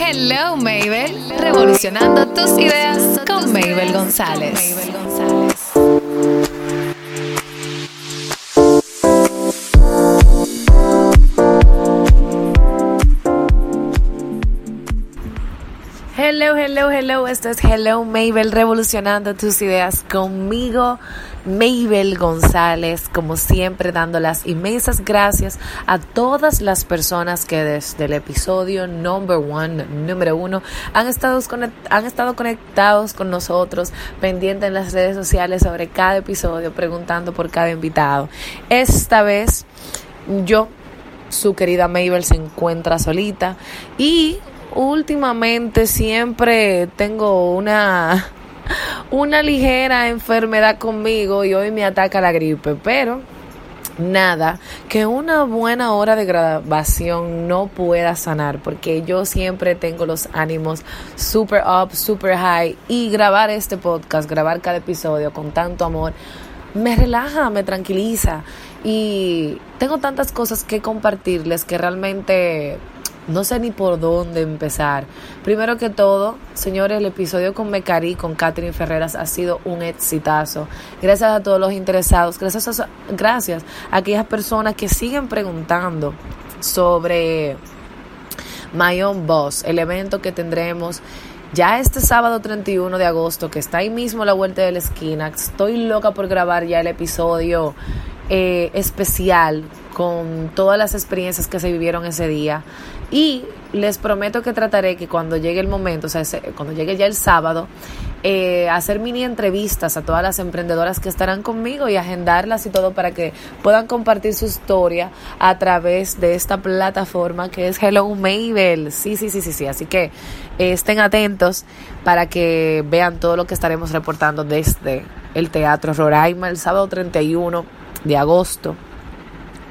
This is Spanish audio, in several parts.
Hello Mabel, revolucionando tus ideas con Mabel González. Hello, hello, hello. Esto es Hello Mabel, revolucionando tus ideas conmigo, Mabel González, como siempre dando las inmensas gracias a todas las personas que desde el episodio number one, número uno, han estado, han estado conectados con nosotros, pendientes en las redes sociales sobre cada episodio, preguntando por cada invitado. Esta vez yo, su querida Mabel, se encuentra solita y últimamente siempre tengo una una ligera enfermedad conmigo y hoy me ataca la gripe, pero nada que una buena hora de grabación no pueda sanar porque yo siempre tengo los ánimos super up, super high y grabar este podcast, grabar cada episodio con tanto amor me relaja, me tranquiliza y tengo tantas cosas que compartirles que realmente no sé ni por dónde empezar. Primero que todo, señores, el episodio con Mecari, con Catherine Ferreras, ha sido un exitazo. Gracias a todos los interesados, gracias a, gracias a aquellas personas que siguen preguntando sobre My Own Boss, el evento que tendremos ya este sábado 31 de agosto, que está ahí mismo a la vuelta de la esquina. Estoy loca por grabar ya el episodio eh, especial con todas las experiencias que se vivieron ese día. Y les prometo que trataré que cuando llegue el momento, o sea, cuando llegue ya el sábado, eh, hacer mini entrevistas a todas las emprendedoras que estarán conmigo y agendarlas y todo para que puedan compartir su historia a través de esta plataforma que es Hello Mabel. Sí, sí, sí, sí, sí. Así que eh, estén atentos para que vean todo lo que estaremos reportando desde el Teatro Roraima el sábado 31 de agosto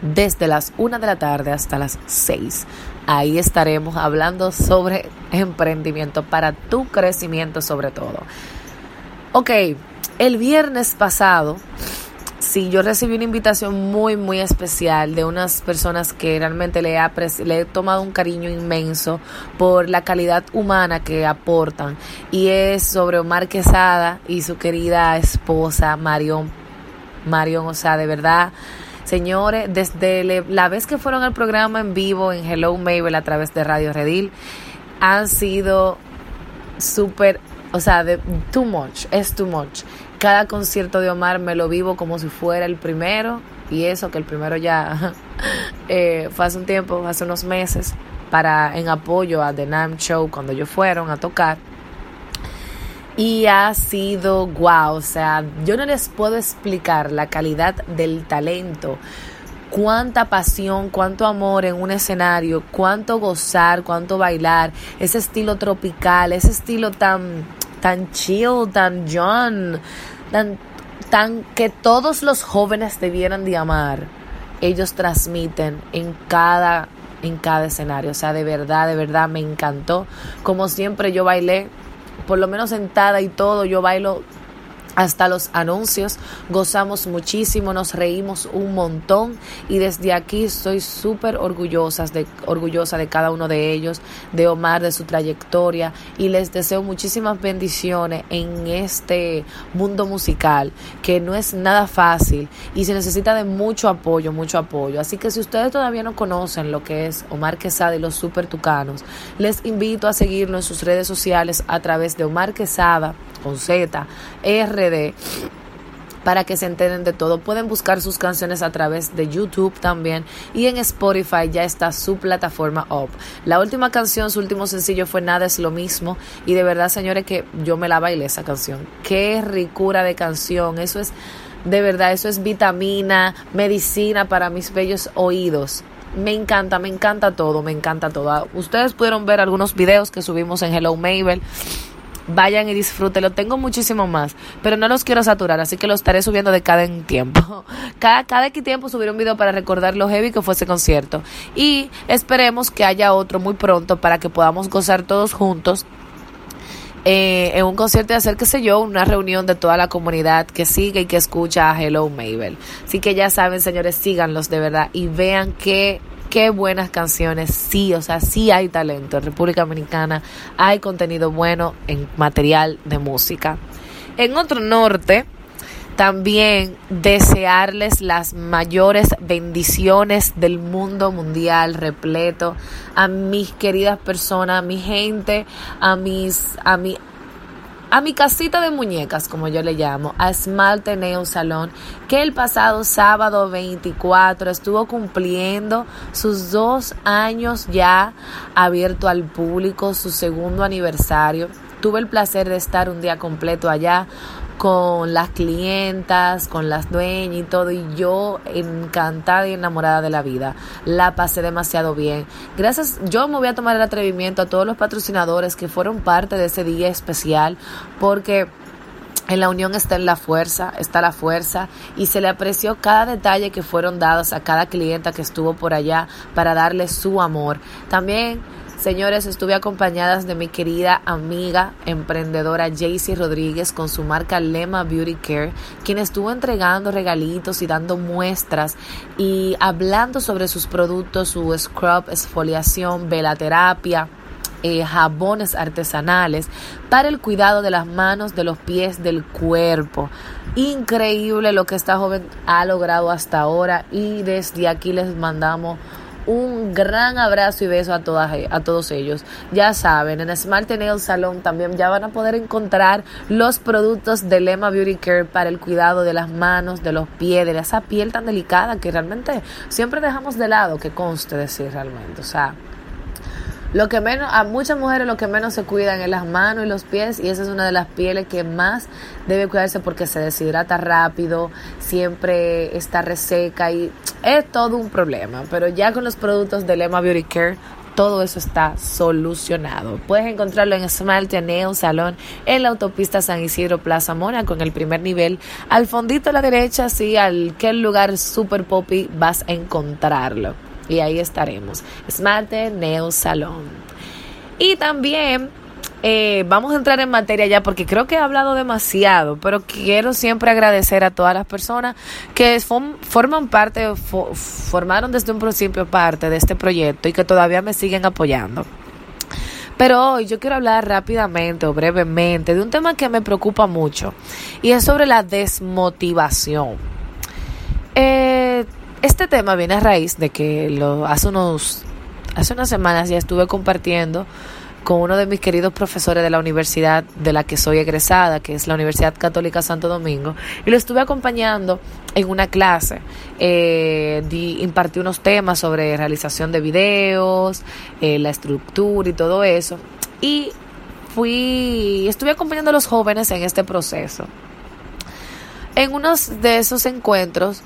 desde las 1 de la tarde hasta las 6. Ahí estaremos hablando sobre emprendimiento para tu crecimiento sobre todo. Ok, el viernes pasado, sí, yo recibí una invitación muy, muy especial de unas personas que realmente le, le he tomado un cariño inmenso por la calidad humana que aportan. Y es sobre Omar Quesada y su querida esposa Marion. Marion, o sea, de verdad Señores, desde la vez que fueron al programa en vivo en Hello Mabel a través de Radio Redil, han sido súper, o sea, de too much, es too much. Cada concierto de Omar me lo vivo como si fuera el primero, y eso que el primero ya eh, fue hace un tiempo, hace unos meses, para en apoyo a The Nam Show cuando ellos fueron a tocar y ha sido wow, o sea, yo no les puedo explicar la calidad del talento, cuánta pasión, cuánto amor en un escenario, cuánto gozar, cuánto bailar, ese estilo tropical, ese estilo tan tan chill, tan John, tan tan que todos los jóvenes debieran de amar. Ellos transmiten en cada en cada escenario, o sea, de verdad, de verdad me encantó. Como siempre yo bailé por lo menos sentada y todo, yo bailo hasta los anuncios. Gozamos muchísimo, nos reímos un montón y desde aquí estoy súper orgullosa de, orgullosa de cada uno de ellos, de Omar, de su trayectoria y les deseo muchísimas bendiciones en este mundo musical que no es nada fácil y se necesita de mucho apoyo, mucho apoyo. Así que si ustedes todavía no conocen lo que es Omar Quesada y los Super Tucanos, les invito a seguirlo en sus redes sociales a través de Omar Quesada Z, RD para que se enteren de todo. Pueden buscar sus canciones a través de YouTube también y en Spotify ya está su plataforma up. La última canción, su último sencillo fue Nada es lo mismo y de verdad señores que yo me la bailé esa canción. Qué ricura de canción, eso es de verdad, eso es vitamina, medicina para mis bellos oídos. Me encanta, me encanta todo, me encanta todo. Ustedes pudieron ver algunos videos que subimos en Hello Mabel vayan y disfrútenlo. Tengo muchísimo más, pero no los quiero saturar, así que lo estaré subiendo de cada en tiempo. Cada, cada tiempo subiré un video para recordar lo heavy que fue ese concierto. Y esperemos que haya otro muy pronto para que podamos gozar todos juntos eh, en un concierto y hacer, qué sé yo, una reunión de toda la comunidad que sigue y que escucha a Hello Mabel. Así que ya saben, señores, síganlos de verdad y vean qué qué buenas canciones, sí, o sea, sí hay talento. En República Dominicana hay contenido bueno en material de música. En otro norte, también desearles las mayores bendiciones del mundo mundial repleto a mis queridas personas, a mi gente, a mis a mi a mi casita de muñecas, como yo le llamo, a Smalte Nail Salón, que el pasado sábado 24 estuvo cumpliendo sus dos años ya abierto al público, su segundo aniversario. Tuve el placer de estar un día completo allá con las clientas, con las dueñas y todo, y yo encantada y enamorada de la vida. La pasé demasiado bien. Gracias, yo me voy a tomar el atrevimiento a todos los patrocinadores que fueron parte de ese día especial, porque en la unión está en la fuerza, está la fuerza y se le apreció cada detalle que fueron dados a cada clienta que estuvo por allá para darle su amor. También Señores, estuve acompañadas de mi querida amiga emprendedora Jaycee Rodríguez con su marca Lema Beauty Care, quien estuvo entregando regalitos y dando muestras y hablando sobre sus productos, su scrub, exfoliación, velaterapia. Eh, jabones artesanales para el cuidado de las manos, de los pies, del cuerpo. Increíble lo que esta joven ha logrado hasta ahora y desde aquí les mandamos un gran abrazo y beso a, todas, a todos ellos. Ya saben, en Smart Nail Salon también ya van a poder encontrar los productos de Lema Beauty Care para el cuidado de las manos, de los pies, de esa piel tan delicada que realmente siempre dejamos de lado, que conste decir realmente. O sea, lo que menos, a muchas mujeres lo que menos se cuidan es las manos y los pies y esa es una de las pieles que más debe cuidarse porque se deshidrata rápido, siempre está reseca y es todo un problema. Pero ya con los productos de Lema Beauty Care todo eso está solucionado. Puedes encontrarlo en Smile Nail Salón en la autopista San Isidro Plaza Mona con el primer nivel. Al fondito a la derecha, sí, al que lugar super poppy vas a encontrarlo y ahí estaremos. Smart Nail Salon. Y también eh, vamos a entrar en materia ya porque creo que he hablado demasiado, pero quiero siempre agradecer a todas las personas que forman parte, formaron desde un principio parte de este proyecto y que todavía me siguen apoyando. Pero hoy yo quiero hablar rápidamente o brevemente de un tema que me preocupa mucho y es sobre la desmotivación. Eh, este tema viene a raíz de que lo, hace, unos, hace unas semanas ya estuve compartiendo con uno de mis queridos profesores de la universidad de la que soy egresada, que es la Universidad Católica Santo Domingo, y lo estuve acompañando en una clase. Eh, impartí unos temas sobre realización de videos, eh, la estructura y todo eso. Y fui, estuve acompañando a los jóvenes en este proceso. En uno de esos encuentros,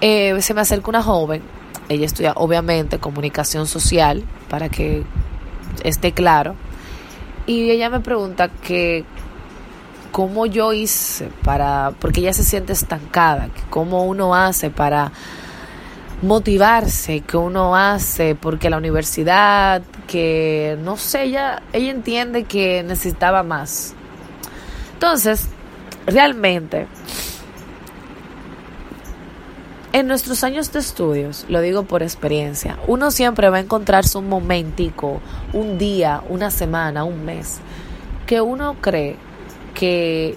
eh, se me acerca una joven, ella estudia obviamente comunicación social, para que esté claro, y ella me pregunta que cómo yo hice para, porque ella se siente estancada, cómo uno hace para motivarse, que uno hace, porque la universidad, que no sé, ella, ella entiende que necesitaba más. Entonces, realmente, en nuestros años de estudios, lo digo por experiencia, uno siempre va a encontrarse un momentico, un día, una semana, un mes, que uno cree que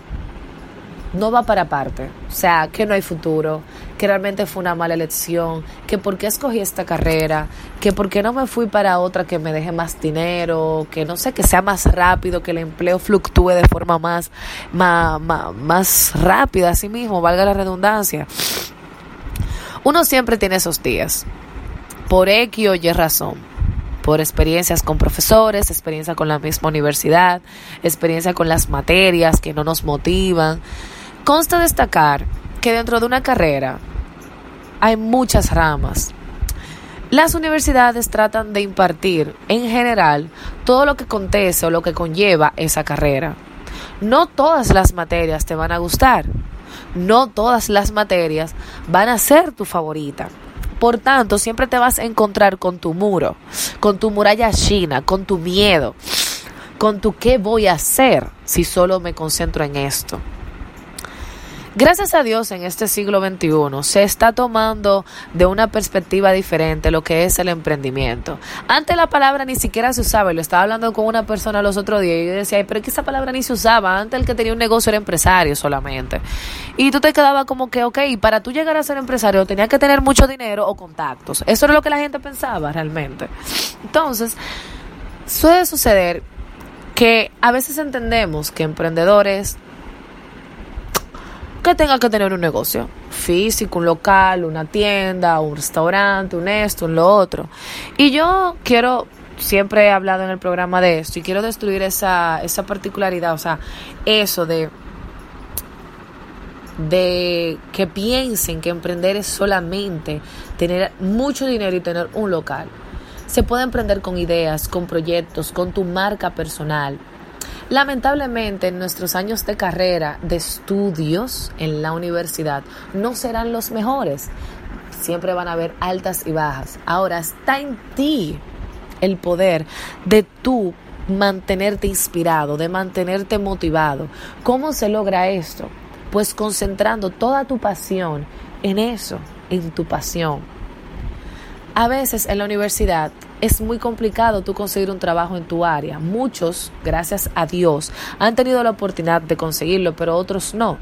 no va para parte, o sea, que no hay futuro, que realmente fue una mala elección, que por qué escogí esta carrera, que por qué no me fui para otra que me deje más dinero, que no sé, que sea más rápido, que el empleo fluctúe de forma más, más, más, más rápida, así mismo, valga la redundancia. Uno siempre tiene esos días, por X o Y razón, por experiencias con profesores, experiencia con la misma universidad, experiencia con las materias que no nos motivan. Consta destacar que dentro de una carrera hay muchas ramas. Las universidades tratan de impartir en general todo lo que acontece o lo que conlleva esa carrera. No todas las materias te van a gustar no todas las materias van a ser tu favorita. Por tanto, siempre te vas a encontrar con tu muro, con tu muralla china, con tu miedo, con tu qué voy a hacer si solo me concentro en esto. Gracias a Dios en este siglo XXI se está tomando de una perspectiva diferente lo que es el emprendimiento. Antes la palabra ni siquiera se usaba, y lo estaba hablando con una persona los otros días y yo decía, pero es que esa palabra ni se usaba, antes el que tenía un negocio era empresario solamente. Y tú te quedabas como que, ok, para tú llegar a ser empresario tenías que tener mucho dinero o contactos. Eso era lo que la gente pensaba realmente. Entonces, suele suceder que a veces entendemos que emprendedores que tenga que tener un negocio físico, un local, una tienda, un restaurante, un esto, un lo otro. Y yo quiero, siempre he hablado en el programa de esto y quiero destruir esa, esa particularidad, o sea, eso de de que piensen que emprender es solamente tener mucho dinero y tener un local. Se puede emprender con ideas, con proyectos, con tu marca personal, Lamentablemente, en nuestros años de carrera, de estudios en la universidad, no serán los mejores. Siempre van a haber altas y bajas. Ahora está en ti el poder de tú mantenerte inspirado, de mantenerte motivado. ¿Cómo se logra esto? Pues concentrando toda tu pasión en eso, en tu pasión. A veces en la universidad es muy complicado tú conseguir un trabajo en tu área. Muchos, gracias a Dios, han tenido la oportunidad de conseguirlo, pero otros no.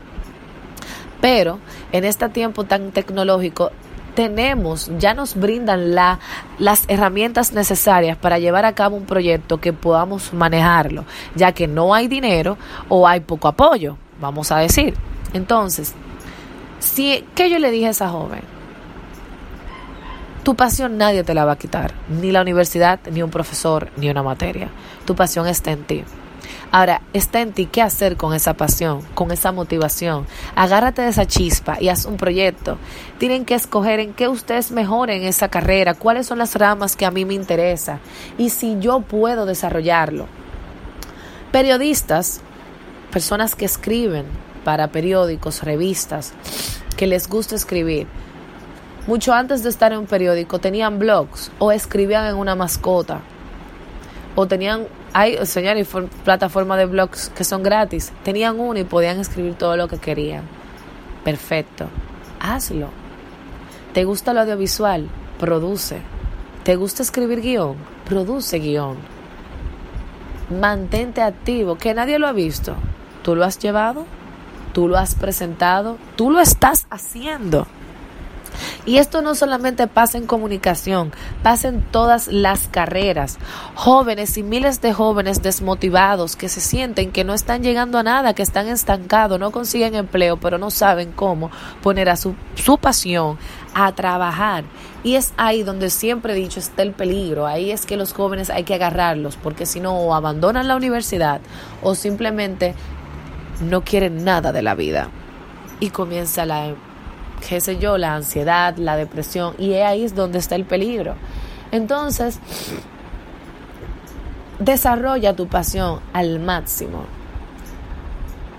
Pero en este tiempo tan tecnológico, tenemos, ya nos brindan la, las herramientas necesarias para llevar a cabo un proyecto que podamos manejarlo, ya que no hay dinero o hay poco apoyo, vamos a decir. Entonces, si, ¿qué yo le dije a esa joven? Tu pasión nadie te la va a quitar, ni la universidad, ni un profesor, ni una materia. Tu pasión está en ti. Ahora, está en ti qué hacer con esa pasión, con esa motivación. Agárrate de esa chispa y haz un proyecto. Tienen que escoger en qué ustedes mejoren esa carrera, cuáles son las ramas que a mí me interesan y si yo puedo desarrollarlo. Periodistas, personas que escriben para periódicos, revistas, que les gusta escribir, mucho antes de estar en un periódico, tenían blogs o escribían en una mascota. O tenían, hay, señores, plataformas de blogs que son gratis. Tenían uno y podían escribir todo lo que querían. Perfecto. Hazlo. ¿Te gusta lo audiovisual? Produce. ¿Te gusta escribir guion? Produce guion. Mantente activo, que nadie lo ha visto. ¿Tú lo has llevado? ¿Tú lo has presentado? ¿Tú lo estás haciendo? Y esto no solamente pasa en comunicación, pasa en todas las carreras. Jóvenes y miles de jóvenes desmotivados que se sienten que no están llegando a nada, que están estancados, no consiguen empleo, pero no saben cómo poner a su, su pasión a trabajar. Y es ahí donde siempre he dicho está el peligro. Ahí es que los jóvenes hay que agarrarlos, porque si no, o abandonan la universidad o simplemente no quieren nada de la vida. Y comienza la qué sé yo, la ansiedad, la depresión, y ahí es donde está el peligro. Entonces, desarrolla tu pasión al máximo.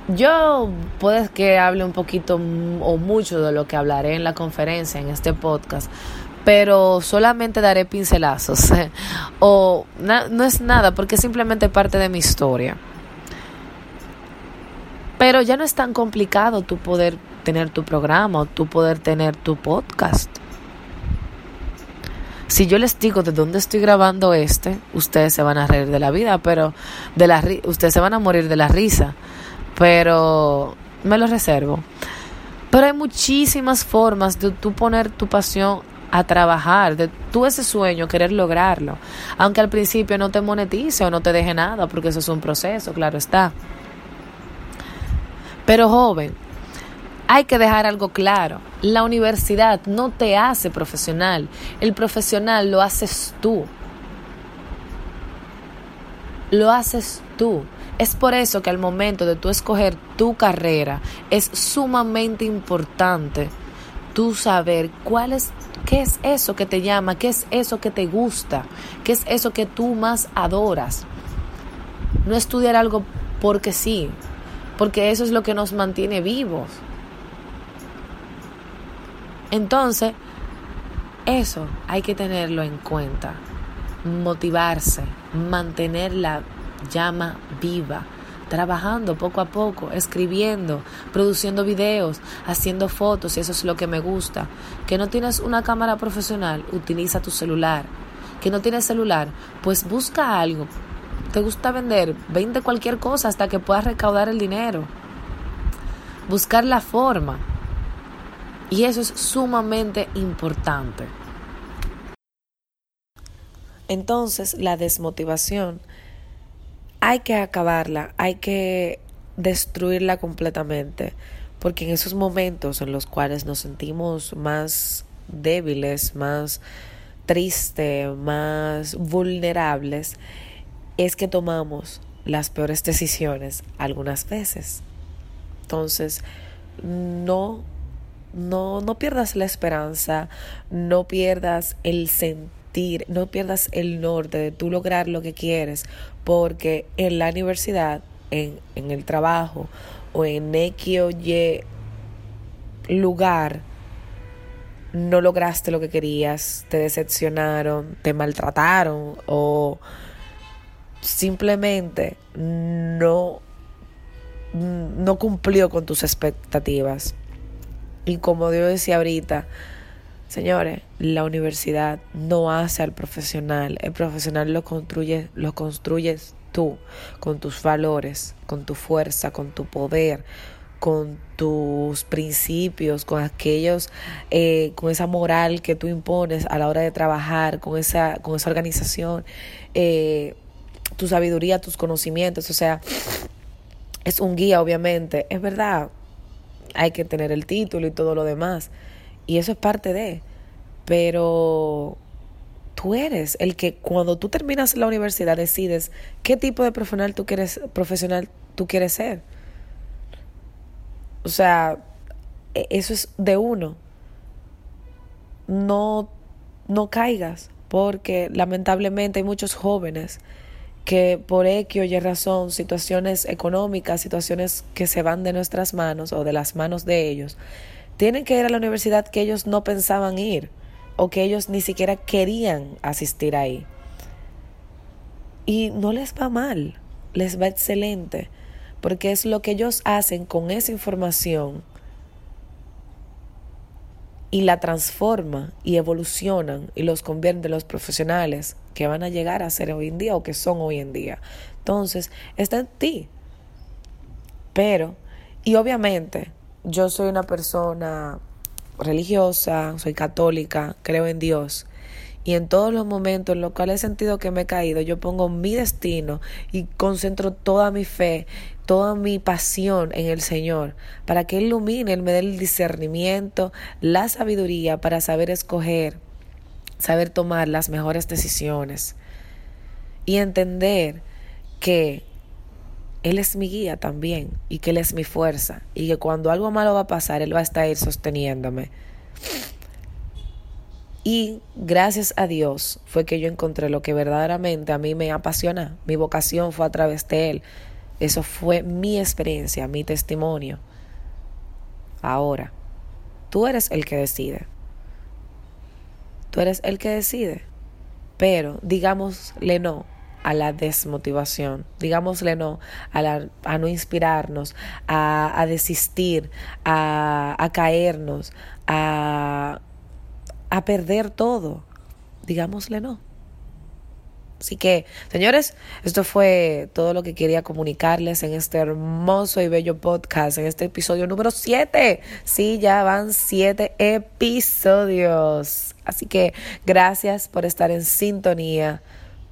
Yo puedes que hable un poquito o mucho de lo que hablaré en la conferencia, en este podcast, pero solamente daré pincelazos. o no es nada, porque es simplemente parte de mi historia. Pero ya no es tan complicado tu poder tener tu programa o tú poder tener tu podcast. Si yo les digo de dónde estoy grabando este, ustedes se van a reír de la vida, pero de la ustedes se van a morir de la risa, pero me lo reservo. Pero hay muchísimas formas de tú poner tu pasión a trabajar, de tú ese sueño, querer lograrlo. Aunque al principio no te monetice o no te deje nada, porque eso es un proceso, claro está. Pero joven, hay que dejar algo claro. La universidad no te hace profesional. El profesional lo haces tú. Lo haces tú. Es por eso que al momento de tú escoger tu carrera es sumamente importante tú saber cuál es qué es eso que te llama, qué es eso que te gusta, qué es eso que tú más adoras. No estudiar algo porque sí, porque eso es lo que nos mantiene vivos. Entonces, eso hay que tenerlo en cuenta. Motivarse, mantener la llama viva, trabajando poco a poco, escribiendo, produciendo videos, haciendo fotos, y eso es lo que me gusta. Que no tienes una cámara profesional, utiliza tu celular. Que no tienes celular, pues busca algo. ¿Te gusta vender? Vende cualquier cosa hasta que puedas recaudar el dinero. Buscar la forma. Y eso es sumamente importante. Entonces, la desmotivación hay que acabarla, hay que destruirla completamente, porque en esos momentos en los cuales nos sentimos más débiles, más tristes, más vulnerables, es que tomamos las peores decisiones algunas veces. Entonces, no, no, no pierdas la esperanza, no pierdas el sentido no pierdas el norte de tú lograr lo que quieres, porque en la universidad, en, en el trabajo o en X o Y lugar, no lograste lo que querías, te decepcionaron, te maltrataron o simplemente no, no cumplió con tus expectativas. Y como yo decía ahorita, Señores, la universidad no hace al profesional. El profesional lo construye, lo construyes tú, con tus valores, con tu fuerza, con tu poder, con tus principios, con aquellos, eh, con esa moral que tú impones a la hora de trabajar, con esa, con esa organización, eh, tu sabiduría, tus conocimientos. O sea, es un guía, obviamente. Es verdad, hay que tener el título y todo lo demás y eso es parte de. Pero tú eres el que cuando tú terminas la universidad decides qué tipo de profesional tú quieres, profesional tú quieres ser. O sea, e, eso es de uno. No, no caigas, porque lamentablemente hay muchos jóvenes que por X o Y razón, situaciones económicas, situaciones que se van de nuestras manos o de las manos de ellos, tienen que ir a la universidad que ellos no pensaban ir o que ellos ni siquiera querían asistir ahí. Y no les va mal, les va excelente, porque es lo que ellos hacen con esa información y la transforman y evolucionan y los convierten en los profesionales que van a llegar a ser hoy en día o que son hoy en día. Entonces, está en ti. Pero, y obviamente, yo soy una persona religiosa, soy católica, creo en Dios. Y en todos los momentos en los cuales he sentido que me he caído, yo pongo mi destino y concentro toda mi fe, toda mi pasión en el Señor, para que Él ilumine, Él me dé el discernimiento, la sabiduría para saber escoger, saber tomar las mejores decisiones y entender que él es mi guía también y que Él es mi fuerza y que cuando algo malo va a pasar, Él va a estar ahí sosteniéndome. Y gracias a Dios fue que yo encontré lo que verdaderamente a mí me apasiona. Mi vocación fue a través de Él. Eso fue mi experiencia, mi testimonio. Ahora, tú eres el que decide. Tú eres el que decide. Pero digámosle no a la desmotivación, digámosle no, a, la, a no inspirarnos, a, a desistir, a, a caernos, a, a perder todo. Digámosle no. Así que, señores, esto fue todo lo que quería comunicarles en este hermoso y bello podcast, en este episodio número 7. Sí, ya van 7 episodios. Así que gracias por estar en sintonía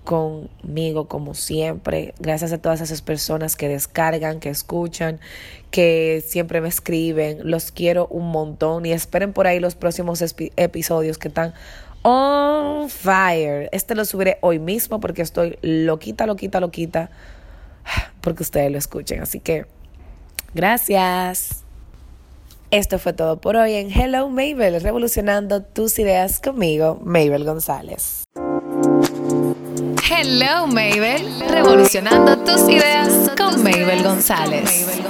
conmigo como siempre. Gracias a todas esas personas que descargan, que escuchan, que siempre me escriben. Los quiero un montón y esperen por ahí los próximos episodios que están on fire. Este lo subiré hoy mismo porque estoy loquita, loquita, loquita porque ustedes lo escuchen. Así que gracias. Esto fue todo por hoy en Hello Mabel, revolucionando tus ideas conmigo, Mabel González. Hello Mabel, revolucionando tus ideas con Mabel González.